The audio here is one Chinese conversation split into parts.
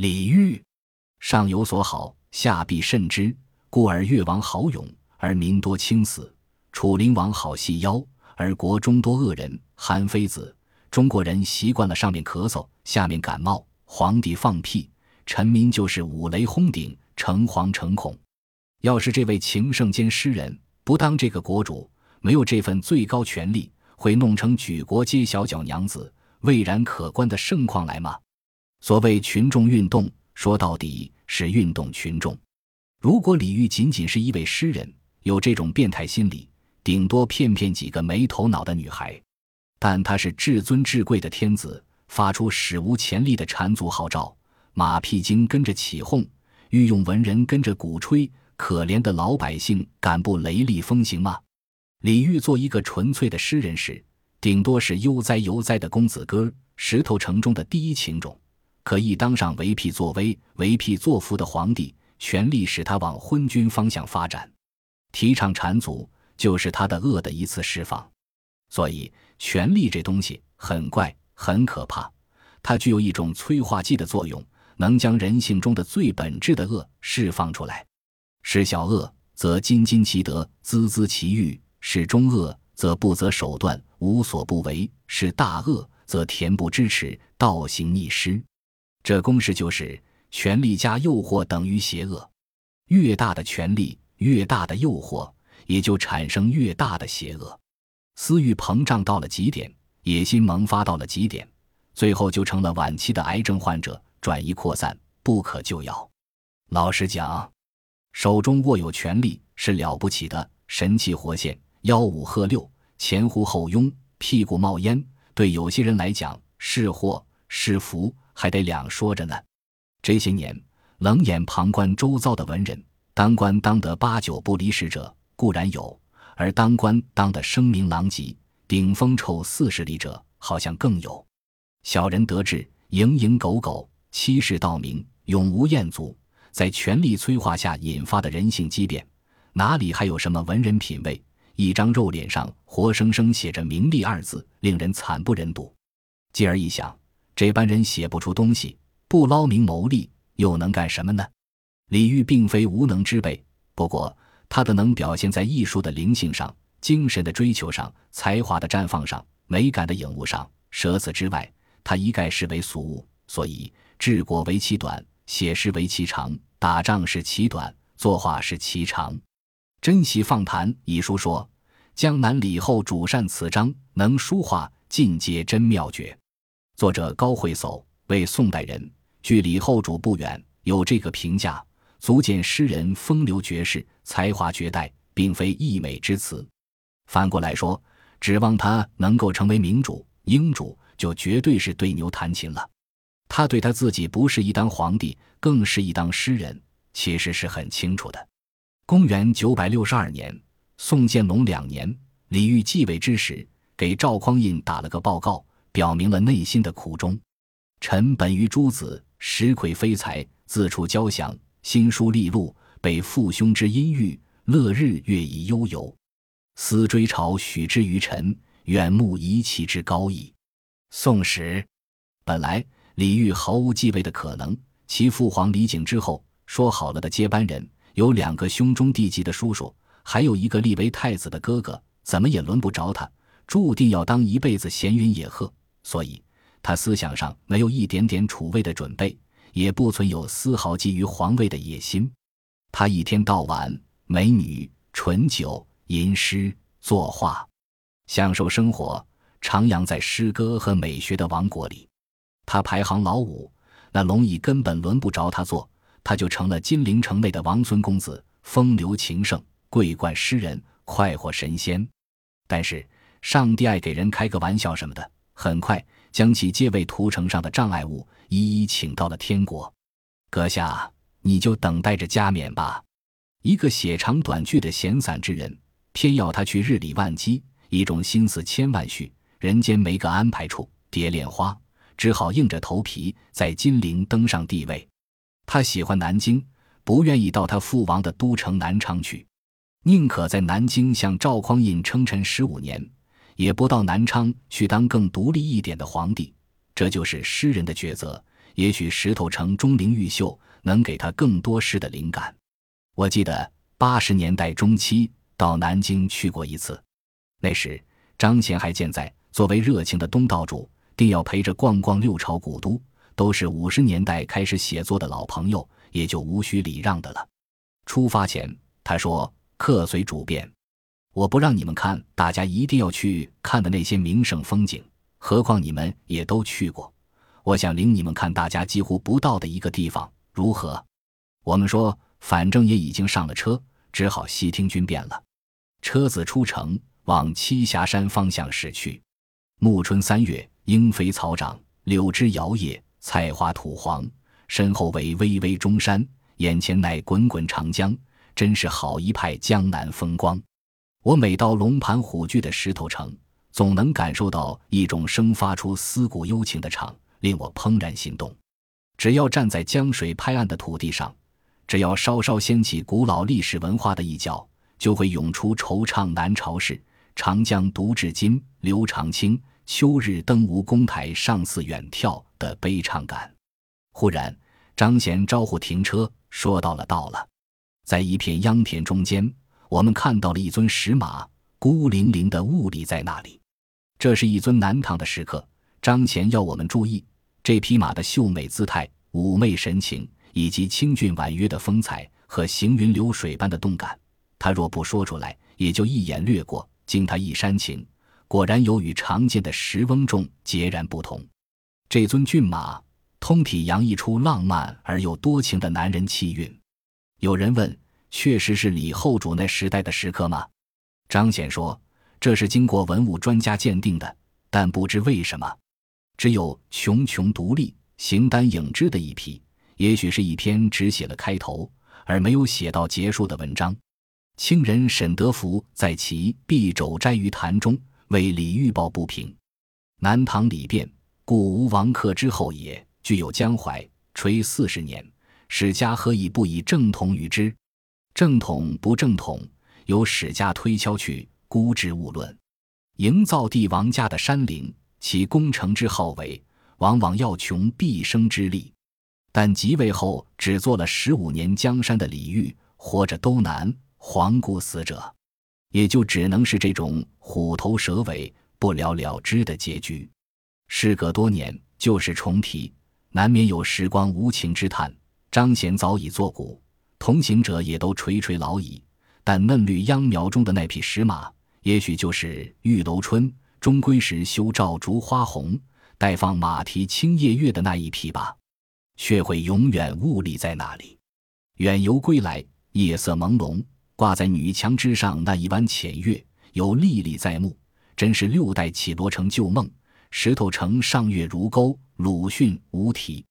李煜，上有所好，下必甚之，故而越王好勇，而民多轻死；楚灵王好细腰，而国中多恶人。韩非子，中国人习惯了上面咳嗽，下面感冒；皇帝放屁，臣民就是五雷轰顶，诚惶诚恐。要是这位情圣兼诗人不当这个国主，没有这份最高权力，会弄成举国皆小脚娘子、蔚然可观的盛况来吗？所谓群众运动，说到底是运动群众。如果李煜仅仅是一位诗人，有这种变态心理，顶多骗骗几个没头脑的女孩。但他是至尊至贵的天子，发出史无前例的缠足号召，马屁精跟着起哄，御用文人跟着鼓吹，可怜的老百姓敢不雷厉风行吗？李煜做一个纯粹的诗人时，顶多是悠哉悠哉的公子哥，石头城中的第一情种。可一当上为辟作威、为辟作福的皇帝，权力使他往昏君方向发展，提倡缠足就是他的恶的一次释放。所以，权力这东西很怪、很可怕，它具有一种催化剂的作用，能将人性中的最本质的恶释放出来。是小恶，则斤斤其德、孜孜其欲；是中恶，则不择手段、无所不为；是大恶，则恬不知耻、倒行逆施。这公式就是：权力加诱惑等于邪恶。越大的权力，越大的诱惑，也就产生越大的邪恶。私欲膨胀到了极点，野心萌发到了极点，最后就成了晚期的癌症患者，转移扩散，不可救药。老实讲，手中握有权力是了不起的，神气活现，吆五喝六，前呼后拥，屁股冒烟。对有些人来讲，是祸是福。还得两说着呢。这些年冷眼旁观周遭的文人，当官当得八九不离十者固然有，而当官当得声名狼藉、顶风臭四十里者，好像更有。小人得志，蝇营狗苟，欺世盗名，永无厌足，在权力催化下引发的人性畸变，哪里还有什么文人品味？一张肉脸上活生生写着“名利”二字，令人惨不忍睹。继而一想。这般人写不出东西，不捞名谋利，又能干什么呢？李煜并非无能之辈，不过他的能表现在艺术的灵性上、精神的追求上、才华的绽放上、美感的影悟上。舍此之外，他一概视为俗物。所以，治国为其短，写诗为其长；打仗是其短，作画是其长。《珍惜放谈》一书说：“江南李后主善词章，能书画，尽皆真妙绝。”作者高慧叟为宋代人，距李后主不远，有这个评价，足见诗人风流绝世，才华绝代，并非溢美之词。反过来说，指望他能够成为明主、英主，就绝对是对牛弹琴了。他对他自己不是一当皇帝，更是一当诗人，其实是很清楚的。公元九百六十二年，宋建隆两年，李煜继位之时，给赵匡胤打了个报告。表明了内心的苦衷。臣本于诸子，实愧非才，自处交响，心书利禄，被父兄之阴郁，乐日月以悠游。思追朝许之于臣，远慕遗其之高矣。宋史本来李煜毫无继位的可能，其父皇李璟之后说好了的接班人有两个兄终弟及的叔叔，还有一个立为太子的哥哥，怎么也轮不着他，注定要当一辈子闲云野鹤。所以，他思想上没有一点点储位的准备，也不存有丝毫觊觎皇位的野心。他一天到晚美女、醇酒、吟诗、作画，享受生活，徜徉在诗歌和美学的王国里。他排行老五，那龙椅根本轮不着他坐，他就成了金陵城内的王孙公子，风流情圣，桂冠诗人，快活神仙。但是，上帝爱给人开个玩笑什么的。很快将其皆为屠城上的障碍物一一请到了天国，阁下你就等待着加冕吧。一个写长短句的闲散之人，偏要他去日理万机，一种心思千万绪，人间没个安排处，蝶恋花，只好硬着头皮在金陵登上帝位。他喜欢南京，不愿意到他父王的都城南昌去，宁可在南京向赵匡胤称臣十五年。也不到南昌去当更独立一点的皇帝，这就是诗人的抉择，也许石头城钟灵毓秀能给他更多诗的灵感。我记得八十年代中期到南京去过一次，那时张贤还健在，作为热情的东道主，定要陪着逛逛六朝古都，都是五十年代开始写作的老朋友，也就无需礼让的了。出发前，他说：“客随主便，我不让你们看大家一定要去看的那些名胜风景，何况你们也都去过。”我想领你们看大家几乎不到的一个地方，如何？我们说，反正也已经上了车，只好悉听君便了。车子出城，往栖霞山方向驶去。暮春三月，莺飞草长，柳枝摇曳，菜花土黄。身后为巍巍中山，眼前乃滚滚长江，真是好一派江南风光。我每到龙盘虎踞的石头城，总能感受到一种生发出思古幽情的场。令我怦然心动。只要站在江水拍岸的土地上，只要稍稍掀起古老历史文化的一角，就会涌出惆怅南朝事，长江独至今，刘长卿秋日登吴公台上寺远眺的悲怆感。忽然，张贤招呼停车，说：“到了，到了。”在一片秧田中间，我们看到了一尊石马，孤零零的兀立在那里。这是一尊南唐的石刻。张贤要我们注意。这匹马的秀美姿态、妩媚神情，以及清俊婉约的风采和行云流水般的动感，他若不说出来，也就一眼掠过。经他一煽情，果然有与常见的石翁中截然不同。这尊骏马通体洋溢出浪漫而又多情的男人气韵。有人问：“确实是李后主那时代的石刻吗？”张显说：“这是经过文物专家鉴定的，但不知为什么。”只有穷穷独立、形单影只的一批，也许是一篇只写了开头而没有写到结束的文章。清人沈德福在其《避肘斋于坛》中为李煜抱不平：南唐李变，故吴王克之后也，具有江淮垂四十年，史家何以不以正统与之？正统不正统，由史家推敲去，估之勿论。营造帝王家的山陵。其攻城之好为，往往要穷毕生之力。但即位后只做了十五年江山的李煜，活着都难，黄故死者，也就只能是这种虎头蛇尾、不了了之的结局。事隔多年，旧事重提，难免有时光无情之叹。张显早已作古，同行者也都垂垂老矣。但嫩绿秧苗中的那匹石马，也许就是玉楼春。终归时修照烛花红，待放马蹄青夜月的那一匹吧，却会永远兀立在那里。远游归来，夜色朦胧，挂在女墙之上那一弯浅月，犹历历在目，真是六代绮罗成旧梦。石头城上月如钩，鲁迅无题。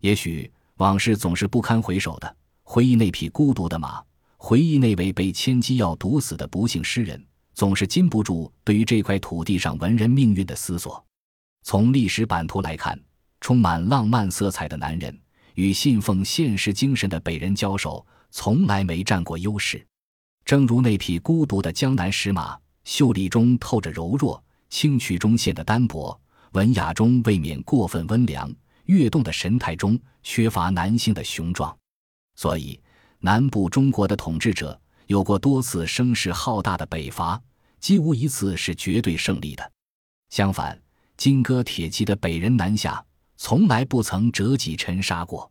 也许往事总是不堪回首的，回忆那匹孤独的马，回忆那位被千机药毒死的不幸诗人。总是禁不住对于这块土地上文人命运的思索。从历史版图来看，充满浪漫色彩的男人与信奉现实精神的北人交手，从来没占过优势。正如那匹孤独的江南石马，秀丽中透着柔弱，清曲中显得单薄，文雅中未免过分温良，跃动的神态中缺乏男性的雄壮。所以，南部中国的统治者有过多次声势浩大的北伐。几无一次是绝对胜利的，相反，金戈铁骑的北人南下，从来不曾折戟沉沙过。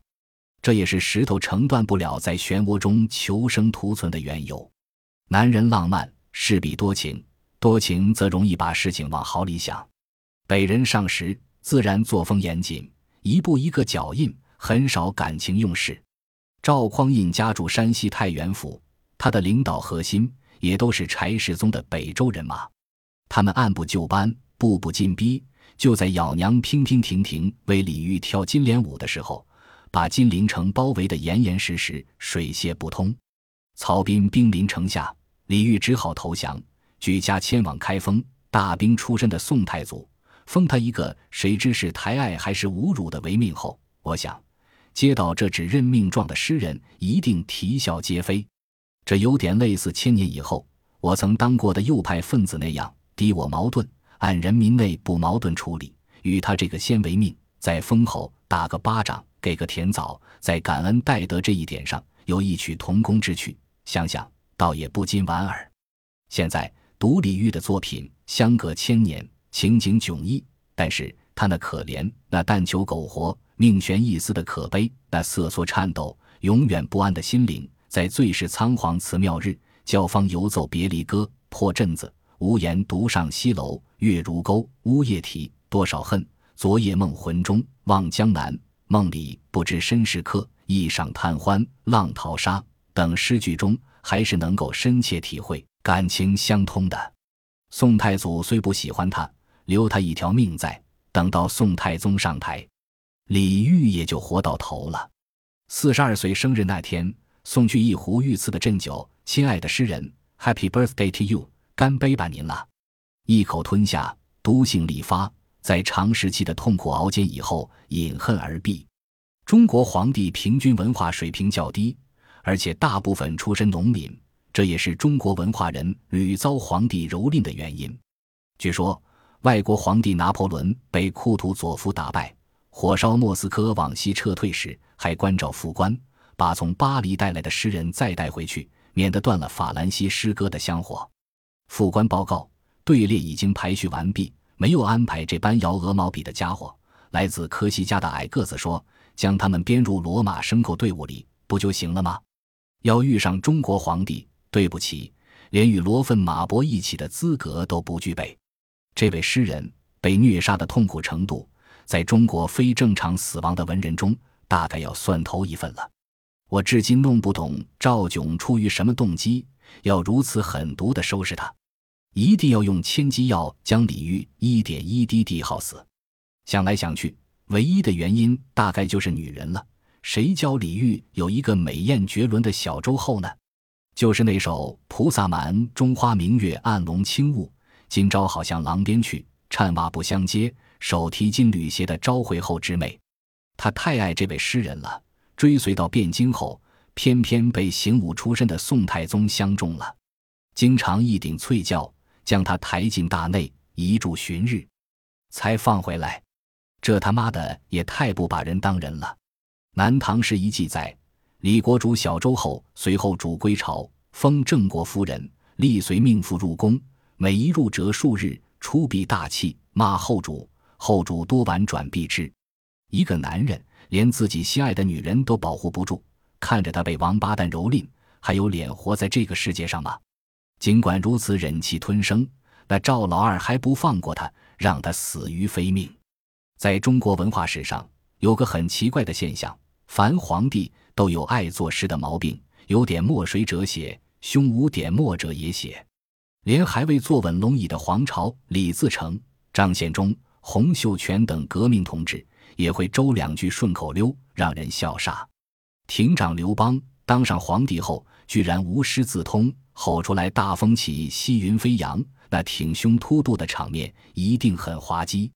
这也是石头成断不了在漩涡中求生图存的缘由。男人浪漫势必多情，多情则容易把事情往好里想。北人上时自然作风严谨，一步一个脚印，很少感情用事。赵匡胤家住山西太原府，他的领导核心。也都是柴世宗的北周人马，他们按部就班，步步紧逼。就在咬娘娉娉婷婷为李煜跳金莲舞的时候，把金陵城包围得严严实实，水泄不通。曹彬兵临城下，李煜只好投降，举家迁往开封。大兵出身的宋太祖封他一个谁知是抬爱还是侮辱的为命后，我想，接到这纸任命状的诗人一定啼笑皆非。这有点类似千年以后我曾当过的右派分子那样，敌我矛盾，按人民内部矛盾处理，与他这个先为命，在封侯打个巴掌，给个甜枣，在感恩戴德这一点上有异曲同工之趣，想想倒也不禁莞尔。现在读李煜的作品，相隔千年，情景迥异，但是他那可怜、那但求苟活、命悬一丝的可悲、那瑟缩颤抖、永远不安的心灵，在最是仓皇辞庙日，教坊游奏别离歌，破阵子。无言独上西楼，月如钩，呜咽啼。多少恨，昨夜梦魂中望江南。梦里不知身是客，一晌贪欢，浪淘沙。等诗句中，还是能够深切体会感情相通的。宋太祖虽不喜欢他，留他一条命在，等到宋太宗上台，李煜也就活到头了。四十二岁生日那天，送去一壶御赐的鸩酒。亲爱的诗人，Happy birthday to you。干杯吧，您了！一口吞下，毒性立发，在长时期的痛苦熬煎以后，饮恨而毙。中国皇帝平均文化水平较低，而且大部分出身农民，这也是中国文化人屡遭皇帝蹂躏的原因。据说，外国皇帝拿破仑被库图佐夫打败，火烧莫斯科往西撤退时，还关照副官，把从巴黎带来的诗人再带回去，免得断了法兰西诗歌的香火。副官报告，队列已经排序完毕，没有安排这班摇鹅毛笔的家伙。来自科西嘉的矮个子说：“将他们编入罗马牲口队伍里，不就行了吗？”要遇上中国皇帝，对不起，连与罗奋马伯一起的资格都不具备。这位诗人被虐杀的痛苦程度，在中国非正常死亡的文人中，大概要算头一份了。我至今弄不懂赵炯出于什么动机。要如此狠毒地收拾他，一定要用千机药将李煜一点一滴滴耗死。想来想去，唯一的原因大概就是女人了。谁教李煜有一个美艳绝伦的小周后呢？就是那首《菩萨蛮·中花明月暗笼轻雾》，今朝好向廊边去，颤袜不相接，手提金缕鞋的昭惠后之美。他太爱这位诗人了，追随到汴京后。偏偏被行武出身的宋太宗相中了，经常一顶翠轿将他抬进大内，一住旬日，才放回来。这他妈的也太不把人当人了！南唐时一记载，李国主小周后随后主归朝，封郑国夫人，立随命妇入宫，每一入折数日，出必大气骂后主，后主多婉转避之。一个男人连自己心爱的女人都保护不住。看着他被王八蛋蹂躏，还有脸活在这个世界上吗？尽管如此忍气吞声，那赵老二还不放过他，让他死于非命。在中国文化史上，有个很奇怪的现象：凡皇帝都有爱作诗的毛病，有点墨水者写，胸无点墨者也写。连还未坐稳龙椅的皇朝，李自成、张献忠、洪秀全等革命同志，也会周两句顺口溜，让人笑煞。亭长刘邦当上皇帝后，居然无师自通，吼出来“大风起，西云飞扬”，那挺胸凸肚的场面一定很滑稽。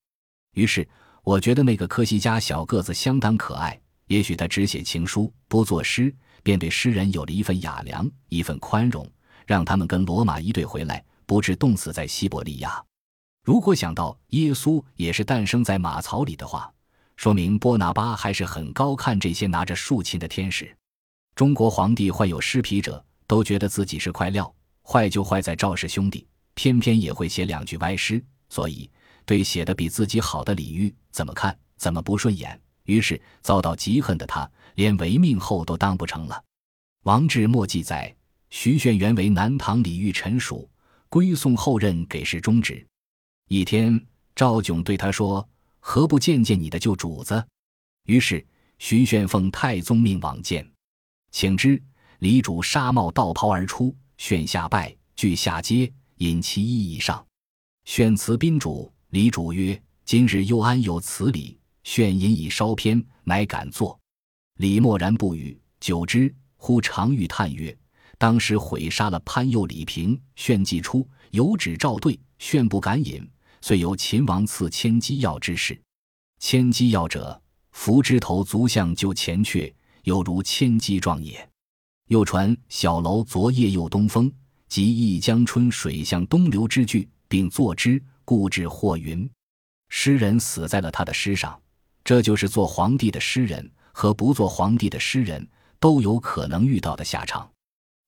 于是，我觉得那个科西嘉小个子相当可爱。也许他只写情书，不作诗，便对诗人有了一份雅量，一份宽容，让他们跟罗马一队回来，不致冻死在西伯利亚。如果想到耶稣也是诞生在马槽里的话，说明波拿巴还是很高看这些拿着竖琴的天使。中国皇帝患有失皮者，都觉得自己是块料，坏就坏在赵氏兄弟，偏偏也会写两句歪诗，所以对写的比自己好的李煜怎么看怎么不顺眼，于是遭到极恨的他，连违命后都当不成了。王志墨记载，徐铉原为南唐李煜臣属，归宋后任给事中职。一天，赵炯对他说。何不见见你的旧主子？于是徐铉奉太宗命往见，请之。李主纱帽道袍而出，铉下拜，具下阶，引其衣以上。铉辞宾主，李主曰：“今日又安有此礼？”铉引以稍偏，乃敢坐。李默然不语。久之，忽常欲叹曰：“当时毁杀了潘右、李平。”炫既出，有旨召对，炫不敢饮。遂由秦王赐千机药之事，千机药者，服之头足向就前阙，犹如千机状也。又传小楼昨夜又东风，即忆江春水向东流之句，并作之，故至或云。诗人死在了他的诗上，这就是做皇帝的诗人和不做皇帝的诗人都有可能遇到的下场。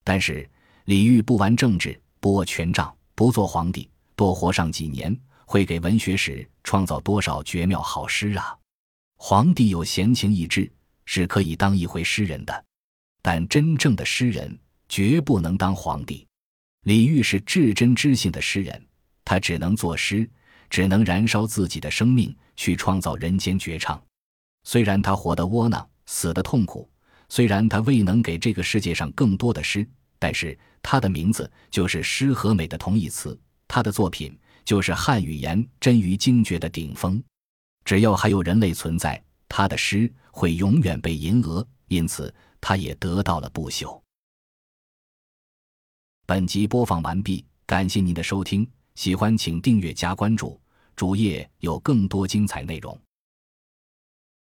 但是李煜不玩政治，不握权杖，不做皇帝，多活上几年，会给文学史创造多少绝妙好诗啊！皇帝有闲情逸致，是可以当一回诗人的，但真正的诗人绝不能当皇帝。李煜是至真知性的诗人，他只能作诗，只能燃烧自己的生命去创造人间绝唱。虽然他活得窝囊，死得痛苦；虽然他未能给这个世界上更多的诗，但是他的名字就是诗和美的同义词，他的作品就是汉语言臻于精绝的顶峰。只要还有人类存在，他的诗会永远被吟额，因此他也得到了不朽。本集播放完毕，感谢您的收听，喜欢请订阅加关注，主页有更多精彩内容。